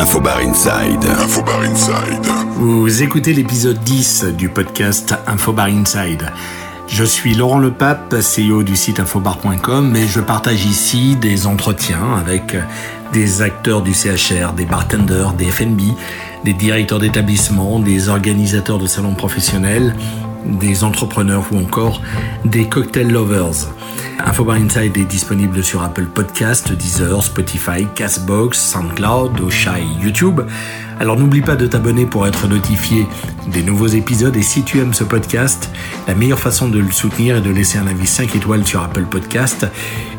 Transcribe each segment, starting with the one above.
Infobar Inside. Infobar Inside. Vous écoutez l'épisode 10 du podcast Infobar Inside. Je suis Laurent Lepape, CEO du site infobar.com et je partage ici des entretiens avec des acteurs du CHR, des bartenders, des FNB, des directeurs d'établissements, des organisateurs de salons professionnels, des entrepreneurs ou encore des cocktail lovers. Infobar Inside est disponible sur Apple Podcast, Deezer, Spotify, Castbox, SoundCloud, Ocha et YouTube. Alors n'oublie pas de t'abonner pour être notifié des nouveaux épisodes et si tu aimes ce podcast, la meilleure façon de le soutenir est de laisser un avis 5 étoiles sur Apple Podcast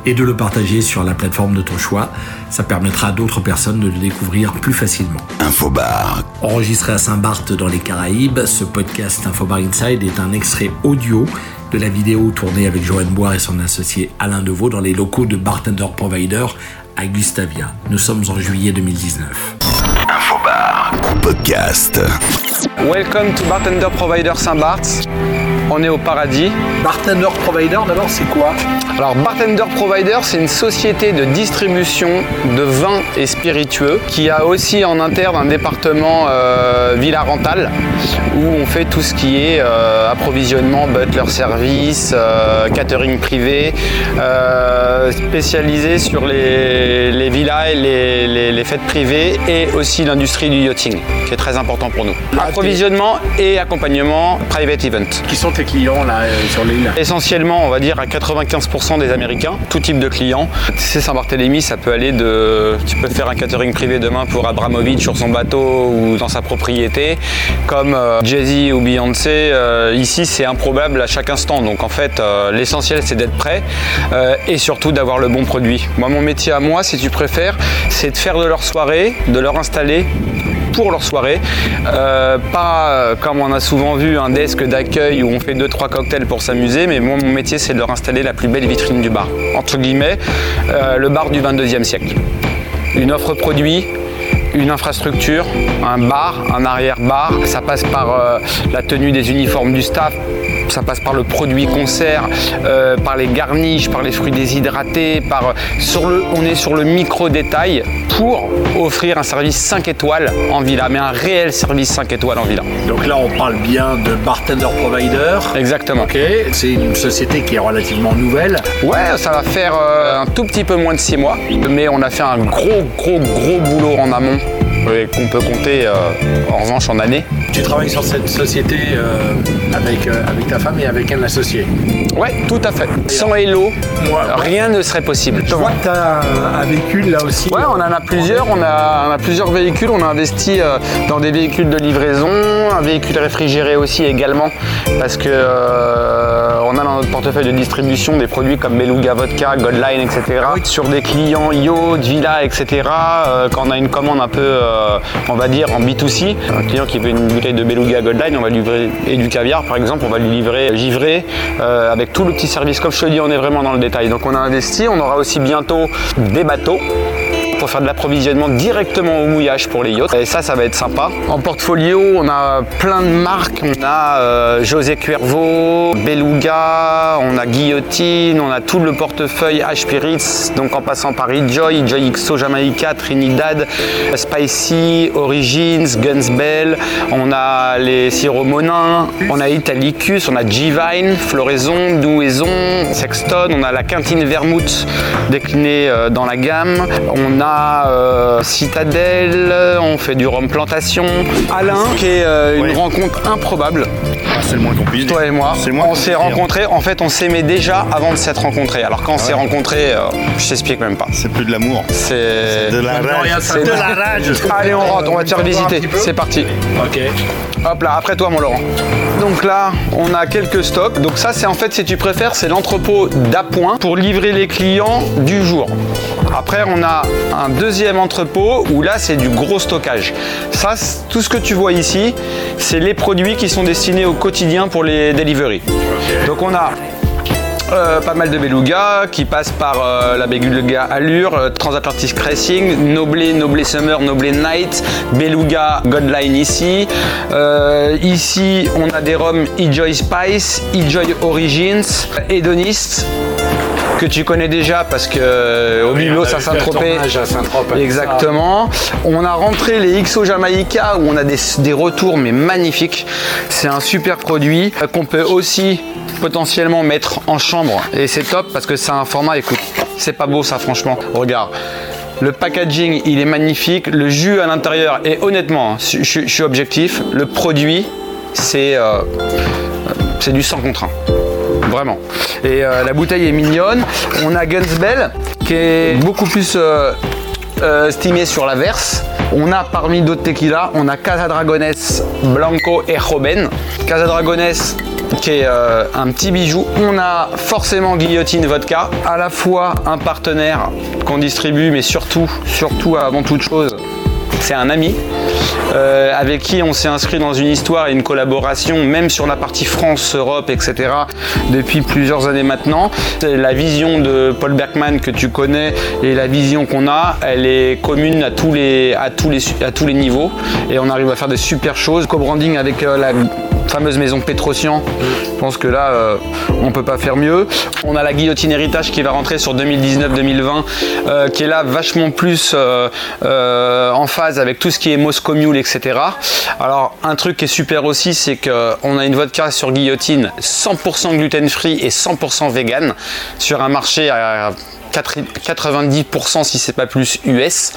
et de le partager sur la plateforme de ton choix. Ça permettra à d'autres personnes de le découvrir plus facilement. Infobar. Enregistré à Saint-Barth dans les Caraïbes, ce podcast Infobar Inside est un extrait audio de la vidéo tournée avec Joanne Boire et son associé Alain Deveau dans les locaux de Bartender Provider à Gustavia. Nous sommes en juillet 2019. Welcome to Bartender Provider Saint-Barth. On est au paradis. Bartender Provider, d'abord, c'est quoi Alors Bartender Provider, c'est une société de distribution de vins et spiritueux qui a aussi en interne un département euh, Villa Rental où on fait tout ce qui est euh, approvisionnement, butler service, euh, catering privé, spécialisé sur les, les villas et les, les- les fêtes privées et aussi l'industrie du yachting qui est très important pour nous. Approvisionnement et accompagnement private event. Qui sont tes clients là euh, sur l'île Essentiellement, on va dire à 95% des Américains, tout type de clients. Tu sais, Saint-Barthélemy, ça peut aller de. Tu peux faire un catering privé demain pour Abramovich sur son bateau ou dans sa propriété, comme euh, Jay-Z ou Beyoncé. euh, ici, c'est improbable à chaque instant. Donc en fait, l'essentiel, c'est d'être prêt et surtout d'avoir le bon produit. Moi, mon métier à moi, si tu préfères, c'est de faire de leur soirée, de leur installer pour leur soirée. Euh, pas comme on a souvent vu un desk d'accueil où on fait 2-3 cocktails pour s'amuser, mais moi mon métier c'est de leur installer la plus belle vitrine du bar. Entre guillemets, euh, le bar du 22e siècle. Une offre produit, une infrastructure, un bar, un arrière-bar. Ça passe par euh, la tenue des uniformes du staff, ça passe par le produit concert, par les garniches, par les fruits déshydratés, par sur le, on est sur le micro détail pour offrir un service 5 étoiles en villa, mais un réel service 5 étoiles en villa. Donc là, on parle bien de Bartender Provider. Exactement. Ok, c'est une société qui est relativement nouvelle. Ouais, ça va faire euh, un tout petit peu moins de 6 mois, mais on a fait un gros, gros, gros boulot en amont euh, qu'on peut compter euh, en revanche en année. Tu travailles sur cette société euh, avec, euh, avec ta femme et avec un associé. Ouais, tout à fait. Sans Hello, rien ne serait possible. Je vois que tu as un, un véhicule là aussi. Ouais, on en a plusieurs. On a, on a plusieurs véhicules. On a investi euh, dans des véhicules de livraison, un véhicule réfrigéré aussi également, parce que on a dans notre portefeuille de distribution des produits comme Beluga Vodka, Godline, etc. Sur des clients yacht, villa, etc. quand on a une commande un peu, on va dire en B2C, un client qui veut une de Beluga Godline, on va livrer et du caviar par exemple, on va lui livrer givré euh, avec tout le petit service. Comme je te dis, on est vraiment dans le détail. Donc on a investi. On aura aussi bientôt des bateaux faire de l'approvisionnement directement au mouillage pour les yachts. Et ça, ça va être sympa. En portfolio, on a plein de marques. On a euh, José Cuervo, Beluga, on a Guillotine, on a tout le portefeuille H Spirits, donc en passant par Enjoy, Enjoy XO Jamaica, Trinidad, Spicy, Origins, Gunsbell, on a les sirops Monin, on a Italicus, on a G-Vine, Floraison, Douaison, Sexton, on a la Quintine Vermouth déclinée euh, dans la gamme, on a euh, Citadelle, on fait du rhum plantation, Alain qui est euh, une rencontre improbable, Ah, c'est le moins qu'on puisse toi et moi. Moins On s'est rencontrés, en fait on s'aimait déjà avant de s'être rencontrés. Alors quand on s'est rencontrés, euh, je t'explique même pas. C'est plus de l'amour. C'est De la rage. c'est de la rage. Allez, on rentre, on va te faire visiter. C'est parti. Ok. Hop là, après toi, mon Laurent. Donc là, on a quelques stocks. Donc ça, c'est en fait, si tu préfères, c'est l'entrepôt d'appoint pour livrer les clients du jour. Après, on a un deuxième entrepôt où là, c'est du gros stockage. Ça, tout ce que tu vois ici, c'est les produits qui sont destinés au quotidien pour les deliveries. Donc on a euh, pas mal de beluga qui passent par euh, la beluga Allure, euh, Transatlantic Racing, Noblé, Noblé Summer, Noblé Night, Beluga Godline ici. Ici, on a des rhums Enjoy Spice, Enjoy Origins, Hedonist. Que tu connais déjà parce que euh, au Biblos à Saint-Tropez. Exactement. On a rentré les XO Jamaica où on a des, des retours mais magnifiques. C'est un super produit euh, qu'on peut aussi potentiellement mettre en chambre et c'est top parce que c'est un format écoute c'est pas beau ça franchement regarde le packaging il est magnifique le jus à l'intérieur et honnêtement je, je- je suis objectif le produit c'est euh, c'est du 100 contre 1 vraiment et euh, la bouteille est mignonne on a Gunsbell qui est beaucoup plus euh, euh, estimé sur la verse. On a parmi d'autres tequilas, on a Casa Dragones Blanco et Joven. Casa Dragones qui est euh, un petit bijou. On a forcément Guillotine Vodka, à la fois un partenaire qu'on distribue, mais surtout, surtout avant toute chose, c'est un ami euh, avec qui on s'est inscrit dans une histoire et une collaboration, même sur la partie France, Europe, etc., depuis plusieurs années maintenant. La vision de Paul Bergman que tu connais et la vision qu'on a, elle est commune à tous les, à tous les, à tous les niveaux et on arrive à faire des super choses. Co-branding avec euh, la fameuse maison Petrosian. Je pense que là, euh, on peut pas faire mieux. On a la guillotine héritage qui va rentrer sur 2019-2020, euh, qui est là vachement plus euh, en phase avec tout ce qui est Moscow Mule, etc. Alors, un truc qui est super aussi, c'est qu'on a une vodka sur guillotine 100% gluten-free et 100% vegan sur un marché à 90% si c'est pas plus US.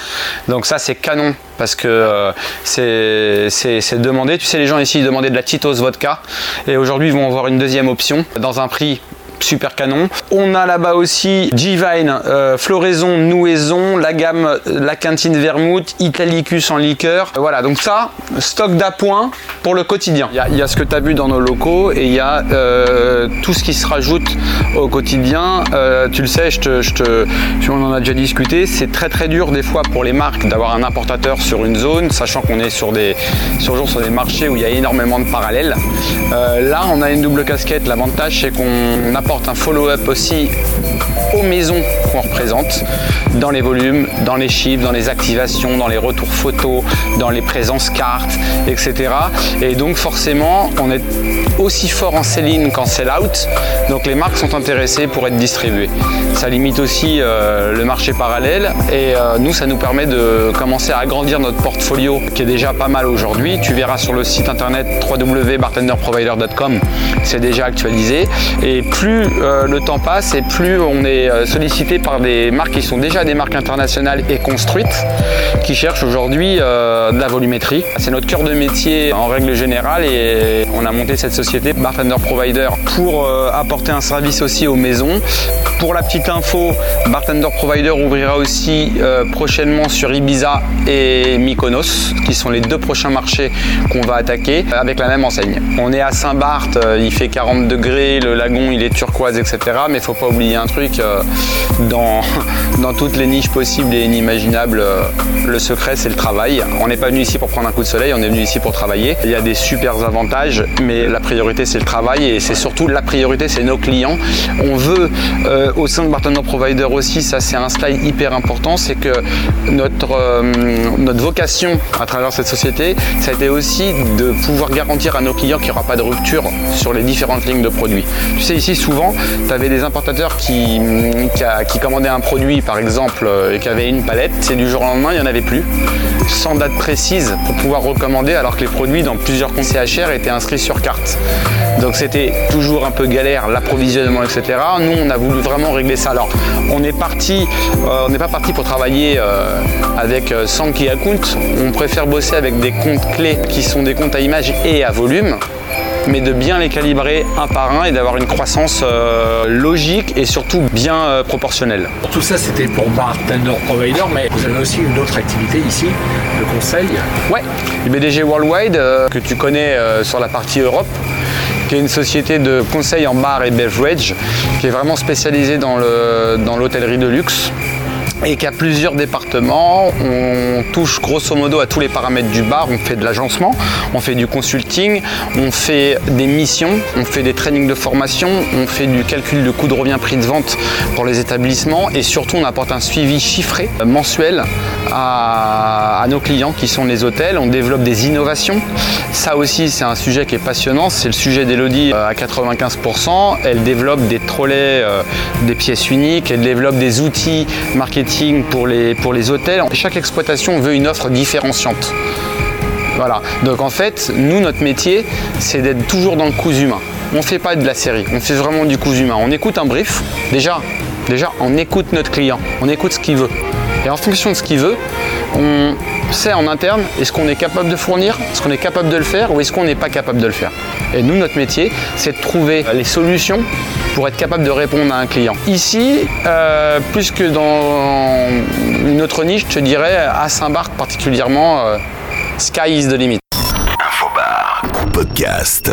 Donc ça c'est canon parce que euh, c'est- demandé. Tu sais les gens ici ils demandaient de la Tito's vodka et aujourd'hui ils vont avoir une deuxième option dans un prix super canon. On a là-bas aussi G-Vine, euh, floraison, nouaison, la gamme, euh, la cantine vermouth, Italicus en liqueur. Voilà, donc ça, stock d'appoint pour le quotidien. Il y a, ce que tu as vu dans nos locaux et il y a euh, tout ce qui se rajoute au quotidien. Tu le sais, je te, on en a déjà discuté, c'est très très dur des fois pour les marques d'avoir un importateur sur une zone, sachant qu'on est sur des, sur, des marchés où il y a énormément de parallèles. Là, on a une double casquette. L'avantage, c'est qu'on apporte un follow-up aussi 七。Aux maisons qu'on représente, dans les volumes, dans les chiffres, dans les activations, dans les retours photos, dans les présences cartes, etc. Et donc forcément, on est aussi fort en sell-in qu'en sell-out. Donc les marques sont intéressées pour être distribuées. Ça limite aussi euh, le marché parallèle et euh, nous, ça nous permet de commencer à agrandir notre portfolio qui est déjà pas mal aujourd'hui. Tu verras sur le site internet www.bartenderprovider.com, c'est déjà actualisé. Et plus euh, le temps passe et plus on est euh, sollicité par des marques qui sont déjà des marques internationales et construites, qui cherchent aujourd'hui euh, de la volumétrie. C'est notre cœur de métier en règle générale et on a monté cette société Bartender Provider pour euh, apporter un service aussi aux maisons. Pour la petite info, Bartender Provider ouvrira aussi prochainement sur Ibiza et Mykonos, qui sont les deux prochains marchés qu'on va attaquer avec la même enseigne. On est à Saint-Barth, il fait 40 degrés, le lagon il est turquoise, etc. Mais il faut pas oublier un truc, dans, dans toutes les niches possibles et inimaginables, euh, le secret c'est le travail. On n'est pas venu ici pour prendre un coup de soleil, on est venu ici pour travailler. Il y a des super avantages, mais la priorité c'est le travail et c'est surtout la priorité c'est nos clients. On veut euh, au sein de Bartender Provider aussi, ça c'est un slide hyper important, c'est que notre, euh, notre vocation à travers cette société, ça a été aussi de pouvoir garantir à nos clients qu'il n'y aura pas de rupture sur les différentes lignes de produits. Tu sais, ici souvent, tu avais des importateurs qui, qui, commandaient un produit par exemple euh, et qui avaient une palette, c'est du jour au lendemain, il n'y en avait plus, sans date précise pour pouvoir recommander alors que les produits dans plusieurs comptes CHR étaient inscrits sur carte. Donc c'était toujours un peu galère, l'approvisionnement, etc. Nous, on a voulu vraiment régler ça. Alors, on est parti, euh, on n'est pas parti pour travailler euh, avec euh, 100 key accounts. On préfère bosser avec des comptes clés qui sont des comptes à image et à volume mais de bien les calibrer un par un et d'avoir une croissance euh, logique et surtout bien euh, proportionnelle. Tout ça, c'était pour Bartender Provider, mais vous avez aussi une autre activité ici, le conseil. Ouais, le BDG Worldwide, euh, que tu connais sur la partie Europe, qui est une société de conseil en bar et beverage, qui est vraiment spécialisée dans l'hôtellerie de luxe. Et qu'à plusieurs départements, on touche grosso modo à tous les paramètres du bar. On fait de l'agencement, on fait du consulting, on fait des missions, on fait des trainings de formation, on fait du calcul de coût de revient prix de vente pour les établissements et surtout on apporte un suivi chiffré euh, mensuel à, nos clients qui sont les hôtels. On développe des innovations. Ça aussi c'est un sujet qui est passionnant, c'est le sujet d'Elodie euh, à 95%. Elle développe des trolleys, euh, des pièces uniques, elle développe des outils marketing pour les, pour les hôtels. Chaque exploitation veut une offre différenciante. Voilà. Donc en fait, nous, notre métier, c'est d'être toujours dans le coup humain. On ne fait pas de la série, on fait vraiment du coup humain. On écoute un brief, déjà, déjà, on écoute notre client, on écoute ce qu'il veut. Et en fonction de ce qu'il veut, on sait en interne est-ce qu'on est capable de fournir, est-ce qu'on est capable de le faire ou est-ce qu'on n'est pas capable de le faire. Et nous, notre métier, c'est de trouver les solutions pour être capable de répondre à un client. Ici, euh, plus que dans une autre niche, je dirais à Saint-Barth particulièrement, euh, sky is the limit. Infobar. Podcast.